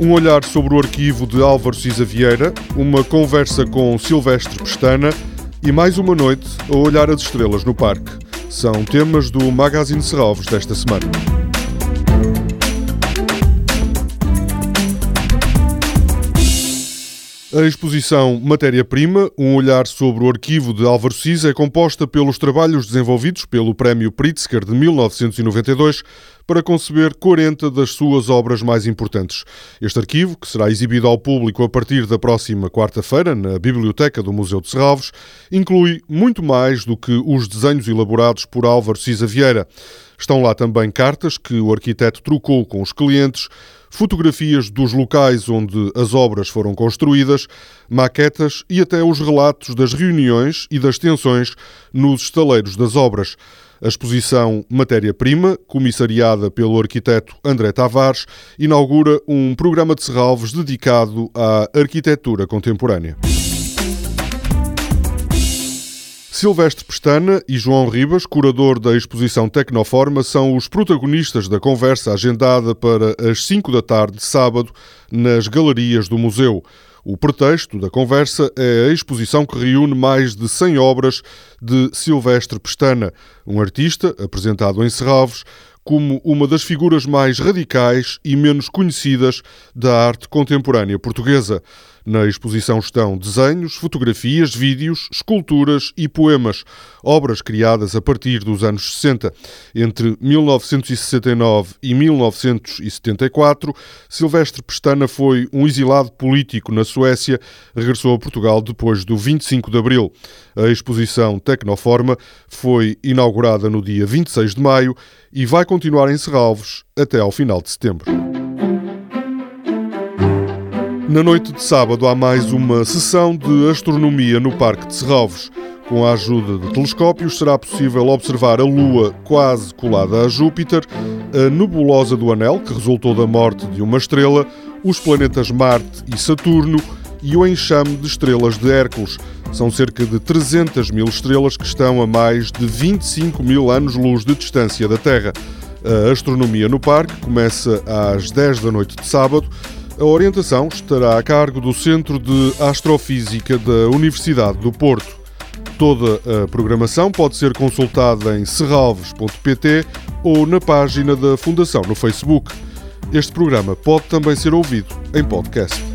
Um olhar sobre o arquivo de Álvaro Cisa Vieira, uma conversa com Silvestre Pestana e mais uma noite a olhar as estrelas no parque. São temas do Magazine Serralves desta semana. A exposição Matéria-Prima, um olhar sobre o arquivo de Álvaro Siza, é composta pelos trabalhos desenvolvidos pelo Prémio Pritzker de 1992 para conceber 40 das suas obras mais importantes. Este arquivo, que será exibido ao público a partir da próxima quarta-feira na Biblioteca do Museu de Serralves, inclui muito mais do que os desenhos elaborados por Álvaro Siza Vieira. Estão lá também cartas que o arquiteto trocou com os clientes, fotografias dos locais onde as obras foram construídas, maquetas e até os relatos das reuniões e das tensões nos estaleiros das obras. A exposição Matéria-Prima, comissariada pelo arquiteto André Tavares, inaugura um programa de Serralves dedicado à arquitetura contemporânea. Silvestre Pestana e João Ribas, curador da exposição Tecnoforma, são os protagonistas da conversa agendada para as 5 da tarde de sábado nas galerias do museu. O pretexto da conversa é a exposição que reúne mais de 100 obras de Silvestre Pestana, um artista apresentado em Serralves como uma das figuras mais radicais e menos conhecidas da arte contemporânea portuguesa. Na exposição estão desenhos, fotografias, vídeos, esculturas e poemas, obras criadas a partir dos anos 60. Entre 1969 e 1974, Silvestre Pestana foi um exilado político na Suécia, regressou a Portugal depois do 25 de abril. A exposição Tecnoforma foi inaugurada no dia 26 de maio e vai continuar em Serralves até ao final de setembro. Na noite de sábado há mais uma sessão de astronomia no Parque de Serralves. Com a ajuda de telescópios será possível observar a Lua quase colada a Júpiter, a nebulosa do Anel, que resultou da morte de uma estrela, os planetas Marte e Saturno e o enxame de estrelas de Hércules. São cerca de 300 mil estrelas que estão a mais de 25 mil anos-luz de distância da Terra. A astronomia no parque começa às 10 da noite de sábado a orientação estará a cargo do Centro de Astrofísica da Universidade do Porto. Toda a programação pode ser consultada em serralves.pt ou na página da Fundação no Facebook. Este programa pode também ser ouvido em podcast.